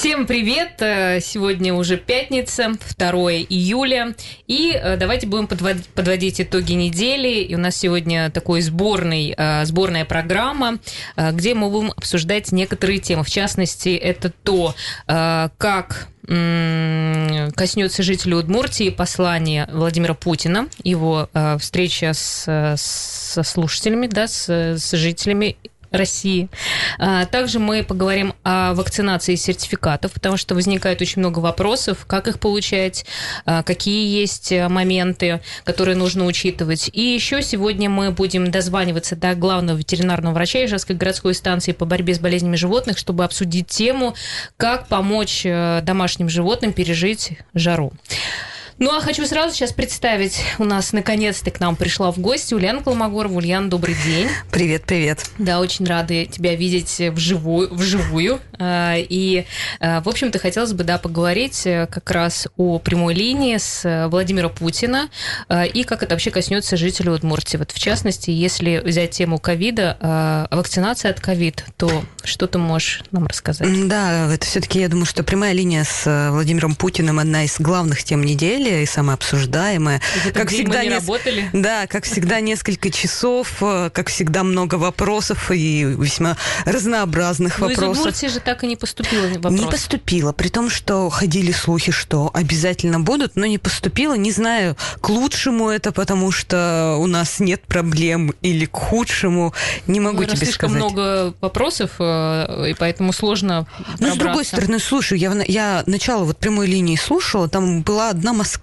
Всем привет! Э, Сегодня уже пятница, 2 июля. И э, давайте будем подводить, итоги недели. И у нас сегодня такой сборный, э, сборная программа, где мы будем обсуждать некоторые темы. В частности, это то, как коснется жителей Удмуртии послание Владимира Путина, его встреча с, со слушателями, да, с, с жителями России. А, Также мы поговорим о вакцинации сертификатов, потому что возникает очень много вопросов, как их получать, а, какие есть э, моменты, которые нужно учитывать. И еще сегодня мы будем дозваниваться до главного ветеринарного врача Ижевской городской станции по борьбе с болезнями животных, чтобы обсудить тему, как помочь э, домашним животным пережить жару. Ну, а хочу сразу сейчас представить, у нас наконец-то к нам пришла в гости Ульяна Колмогорова. Ульяна, добрый день. Привет, привет. Да, очень рады тебя видеть вживую. вживую. А, И, а, в общем-то, хотелось бы, да, поговорить э, как раз о прямой линии с э, Владимира Путина а, и как это вообще коснется жителей Удмуртии. Вот, в частности, если взять тему ковида, вакцинация от ковид, то что ты можешь нам рассказать? Да, это все-таки, я думаю, что прямая линия с э, Владимиром Путиным одна из главных тем недели и самая обсуждаемая. В этот день мы не работали. Да, как всегда, несколько часов, э, как всегда, много вопросов и весьма разнообразных Ну, из вопросов. Удмуртии же так и не поступило вопрос. Не поступила, при том, что ходили слухи, что обязательно будут, но не поступила. Не знаю, к лучшему это, потому что у нас нет проблем, или к худшему, не могу Наверное, тебе слишком сказать. много вопросов, и поэтому сложно Ну, с другой стороны, слушай, я, я начало вот прямой линии слушала, там была одна Москва.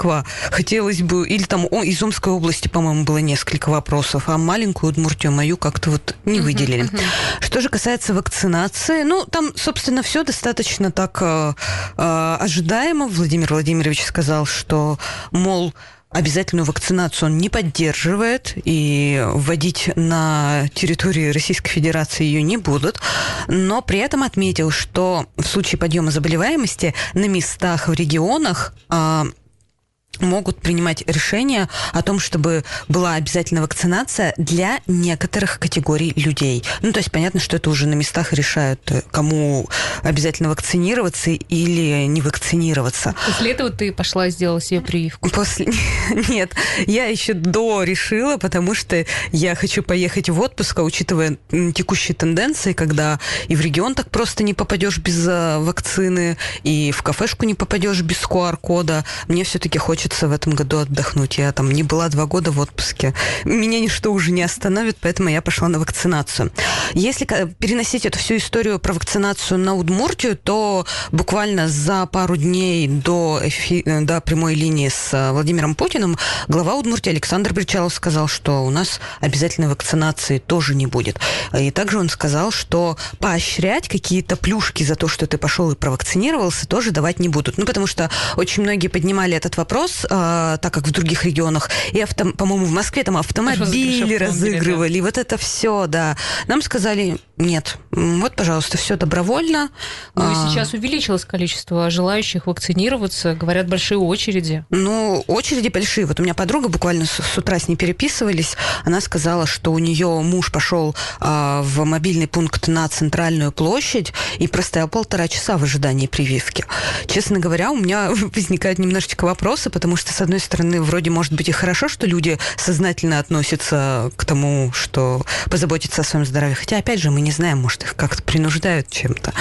Хотелось бы, или там о, из Омской области, по-моему, было несколько вопросов, а маленькую Удмуртию мою как-то вот не выделили. Что же касается вакцинации, ну, там, собственно, все достаточно так э, э, ожидаемо. Владимир Владимирович сказал, что, мол, Обязательную вакцинацию он не поддерживает, и вводить на территории Российской Федерации ее не будут. Но при этом отметил, что в случае подъема заболеваемости на местах в регионах а, могут принимать решение о том, чтобы была обязательная вакцинация для некоторых категорий людей. Ну, то есть понятно, что это уже на местах решают, э, кому обязательно вакцинироваться или не вакцинироваться. После этого ты пошла и сделала себе прививку. После... Нет, я еще до решила, потому что я хочу поехать в отпуск, а учитывая текущие тенденции, когда и в регион так просто не попадешь без а, вакцины, и в кафешку не попадешь без QR-кода, мне все-таки хочется в этом году отдохнуть. Я там не была два года в отпуске. Меня ничто уже не остановит, поэтому я пошла на вакцинацию. Если переносить эту всю историю про вакцинацию на Удмуртию, то буквально за пару дней до, эфи- до прямой линии с э, Владимиром Путиным глава Удмуртии Александр Бричалов сказал, что у нас обязательной вакцинации тоже не будет. И также он сказал, что поощрять какие-то плюшки за то, что ты пошел и провакцинировался, тоже давать не будут. Ну, потому что очень многие поднимали этот вопрос, э, так как в других регионах, и, авто- по-моему, в Москве там автомобили да. разыгрывали, и вот это все, да. Нам сказали, нет, вот, пожалуйста, все добровольно. Ну и А, сейчас увеличилось количество желающих вакцинироваться. Говорят, большие очереди. Ну, очереди большие. Вот у меня подруга буквально с, с утра с ней переписывались. Она сказала, что у нее муж пошел а, в мобильный пункт на центральную площадь и простоял полтора часа в ожидании прививки. Честно говоря, у меня возникают немножечко вопросы, потому что, с одной стороны, вроде может быть и хорошо, что люди сознательно относятся к тому, что позаботиться о своем здоровье. Хотя, опять же, мы не знаем, может, их как-то принуждают чем-то.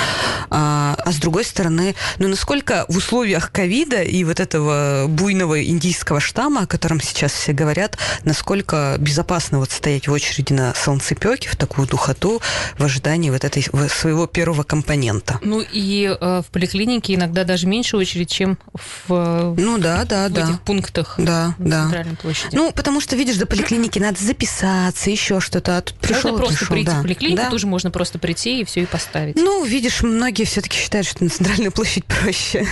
А, а с другой стороны, ну, насколько в условиях ковида и вот этого буйного индийского штамма, о котором сейчас все говорят, насколько безопасно вот стоять в очереди на солнцепеке в такую духоту в ожидании вот этой своего первого компонента. Ну и э, в поликлинике иногда даже меньше очередь, чем в, э, Ну да, да, в да. этих пунктах Да, на да. центральной площади. Ну, потому что, видишь, до поликлиники надо записаться, еще что-то, а тут пришел, Можно просто пришел, прийти да. в поликлинику, Да. тоже можно просто прийти и все и поставить. Ну, видишь, многие все-таки считают, что на центральную площадь проще.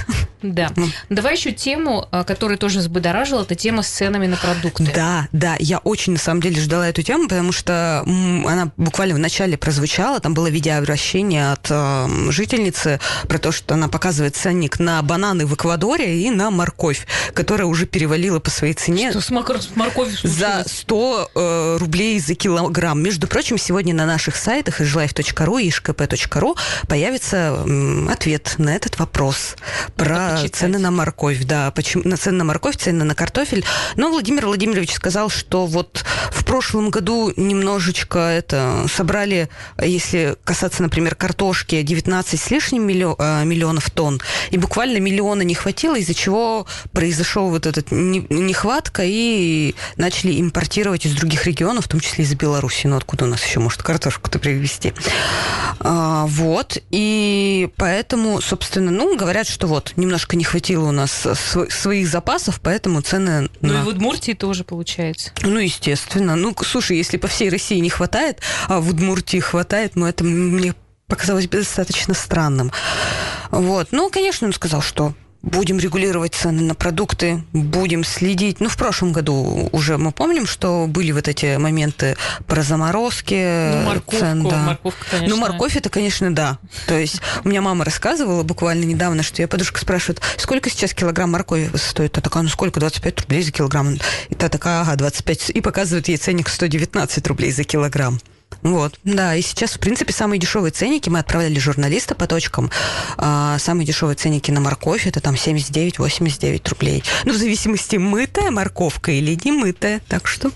Да. Ну. Давай еще тему, а, которая тоже взбудоражила, это тема с ценами на продукты. Да, да, я очень на самом деле ждала эту тему, потому что она буквально в начале прозвучала, там было видеообращение от э, жительницы про то, что она показывает ценник на бананы в Эквадоре и на морковь, которая уже перевалила по своей цене Что с, мокр- с морковью за случилось? 100 э, рублей за килограмм. Между прочим, сегодня на наших сайтах ижлайф.ру и ишкп.ру появится м, ответ на этот вопрос про почитать. цены на морковь. Да, почему на цены на морковь, цены на картофель. Но Владимир Владимирович сказал, что вот в прошлом году немножечко это собрали, если касаться, например, картошки, 19 с лишним миллио- э, миллионов тонн, и буквально миллиона не хватило, из-за чего произошел вот этот не- нехватка, и начали импортировать из других регионов, в том числе из Беларуси. Ну, откуда у нас еще может картошку-то привезти? А, вот, и поэтому, собственно, ну, говорят, что вот, немножко не хватило у нас св- своих запасов, поэтому цены Ну на... и в Удмуртии тоже получается. Ну, естественно. Ну, слушай, если по всей России не хватает, а в Удмуртии хватает, ну, это мне показалось бы достаточно странным. Вот. Ну, конечно, он сказал, что будем регулировать цены на продукты, будем следить. Ну, в прошлом году уже мы помним, что были вот эти моменты про заморозки Ну, морковку, цен. да. морковка, конечно. Ну, морковь это, конечно, да. То есть у меня мама рассказывала буквально недавно, что ее подружка спрашивает, сколько сейчас килограмм моркови стоит? Та такая, ну сколько? 25 рублей за килограмм. И та такая, ага, 25. И показывает ей ценник 119 рублей за килограмм. Вот, да, и сейчас, в принципе, самые дешевые ценники, мы отправляли журналиста по точкам, а, самые дешевые ценники на морковь, это там 79-89 рублей. Ну, в зависимости, мытая морковка или не мытая, так что...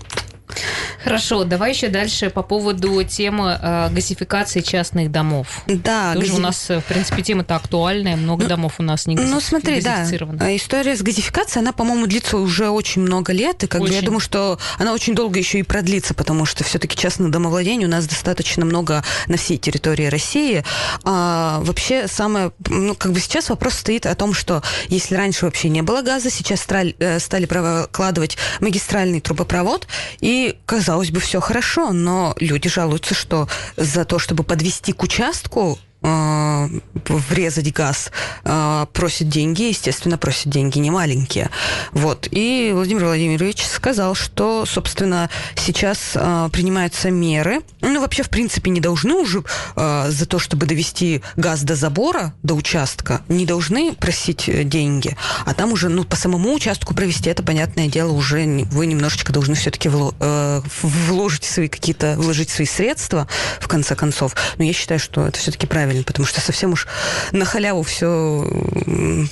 Хорошо, давай еще дальше по поводу темы э, газификации частных домов. Да, Тоже гази- у нас, э, в принципе, тема-то актуальная, много домов у нас не газифи- Ну, смотри, да, газифицировано. а история с газификацией, она, по-моему, длится уже очень много лет, и как бы я Очень. думаю, что она очень долго еще и продлится, потому что все-таки частное домовладение у нас достаточно много на всей территории России. А, вообще, самое, ну, как бы сейчас вопрос стоит о том, что если раньше вообще не было газа, сейчас страль- э, стали прокладывать магистральный трубопровод, и, казалось бы, все хорошо, но люди жалуются, что за то, чтобы подвести к участку, врезать газ, э, просят деньги, естественно, просят деньги не маленькие. Вот. И Владимир Владимирович сказал, что, собственно, сейчас э, принимаются меры. Ну, вообще, в принципе, не должны уже э, за то, чтобы довести газ до забора, до участка, не должны просить э, деньги. А там уже, ну, по самому участку провести, это, понятное дело, уже вы немножечко должны все-таки вложить свои какие-то, вложить свои средства, в конце концов. Но я считаю, что это все-таки правильно, потому что совсем уж на халяву все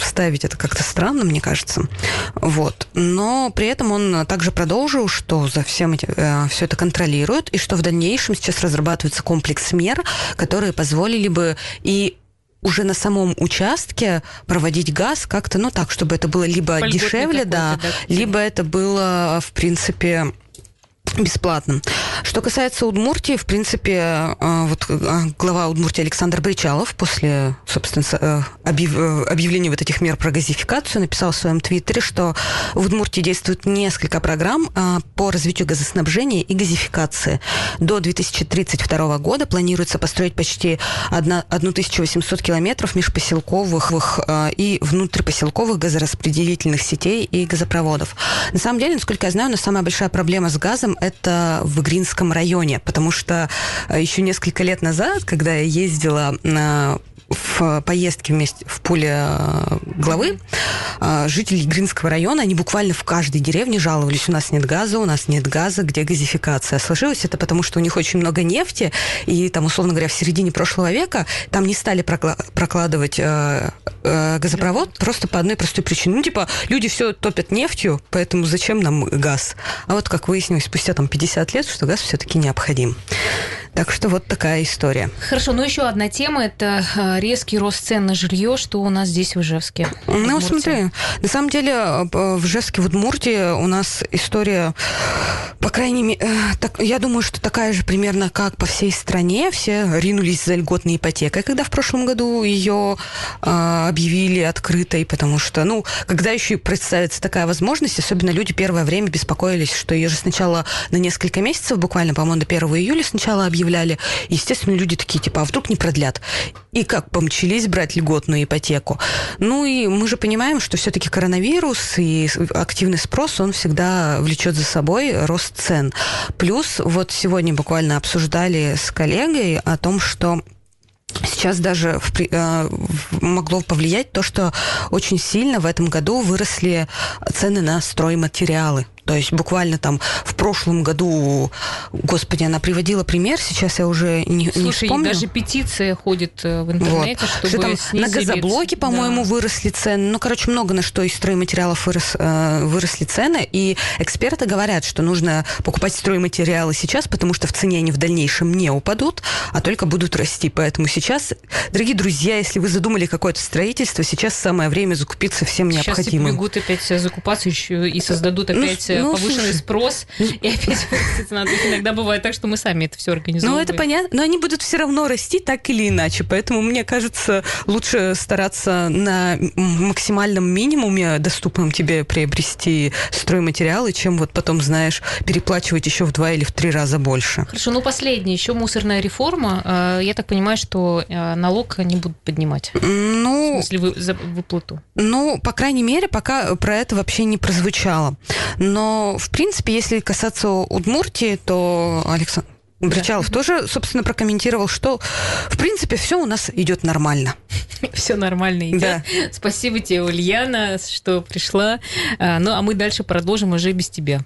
ставить, это как-то странно, мне кажется. Вот. Но при этом он также продолжил, что за всем эти, все это контролирует, и что в дальнейшем сейчас разрабатывается комплекс мер, которые позволили бы и уже на самом участке проводить газ как-то, ну так, чтобы это было либо Вольготный дешевле, да, да, либо это было, в принципе, бесплатно. Что касается Удмуртии, в принципе, э, вот э, глава Удмуртии Александр Бричалов после, собственно, э, объяв- объявления вот этих мер про газификацию написал в своем твиттере, что в Удмуртии действует несколько программ по развитию газоснабжения и газификации. До 2032 года планируется построить почти одна- 1800 километров межпоселковых и внутрипоселковых газораспределительных сетей и газопроводов. На самом деле, насколько я знаю, у нас самая большая проблема с газом это в Игринском районе, потому что э, еще несколько лет назад, когда я ездила на в поездке вместе в поле э, главы э, жители Гринского района, они буквально в каждой деревне жаловались, у нас нет газа, у нас нет газа, где газификация. Сложилось это потому, что у них очень много нефти, и там, условно говоря, в середине прошлого века там не стали прокла- прокладывать э, э, газопровод просто по одной простой причине. Ну, типа, люди все топят нефтью, поэтому зачем нам газ? А вот как выяснилось спустя там 50 лет, что газ все-таки необходим. Так что вот такая история. Хорошо, ну еще одна тема – это э, резкий рост цен на жилье, что у нас здесь в Ижевске. в Ну, Удмуртии. смотри, на самом деле э, в Ижевске, в Удмуртии у нас история, по крайней мере, так, я думаю, что такая же примерно, как по всей стране. Все ринулись за льготной ипотекой, когда в прошлом году ее э, объявили открытой, потому что, ну, когда еще представится такая возможность, особенно люди первое время беспокоились, что ее же сначала на несколько месяцев, буквально, по-моему, до 1 июля сначала объявляли, объявляли. Естественно, люди такие, типа, а вдруг не продлят? И как помчились брать льготную ипотеку. Ну и мы же понимаем, что все-таки коронавирус и активный спрос, он всегда влечет за собой рост цен. Плюс вот сегодня буквально обсуждали с коллегой о том, что Сейчас даже в, э, могло повлиять то, что очень сильно в этом году выросли цены на стройматериалы. То есть буквально там в прошлом году, господи, она приводила пример, сейчас я уже не, Слушай, не вспомню. даже петиция ходит э, в интернете, вот. чтобы что там снизили... на газоблоке, по-моему, да. выросли цены. Ну, короче, много на что из стройматериалов вырос, э, выросли цены. И эксперты говорят, что нужно покупать стройматериалы сейчас, потому что в цене они в дальнейшем не упадут, а только будут расти. Поэтому сейчас, дорогие друзья, если вы задумали какое-то строительство, сейчас самое время закупиться всем сейчас необходимым. Сейчас бегут опять закупаться еще и создадут опять ну, ну, повышенный слушай. спрос, и опять надо. Иногда бывает так, что мы сами это все организуем. Ну, это понятно, но они будут все равно расти так или иначе, поэтому мне кажется, лучше стараться на максимальном минимуме доступном тебе приобрести стройматериалы, чем вот потом, знаешь, переплачивать еще в два или в три раза больше. Хорошо, ну последнее, еще мусорная реформа. А, я так понимаю, что а, налог не будут поднимать. Ну, в смысле, вы, за выплату. Ну, по крайней мере, пока про это вообще не прозвучало. Но, в принципе, если касаться Удмуртии, то Александр Бричалов да. тоже, собственно, прокомментировал, что, в принципе, все у нас идет нормально. Все нормально идет. Да. Спасибо тебе, Ульяна, что пришла. А, ну, а мы дальше продолжим уже без тебя.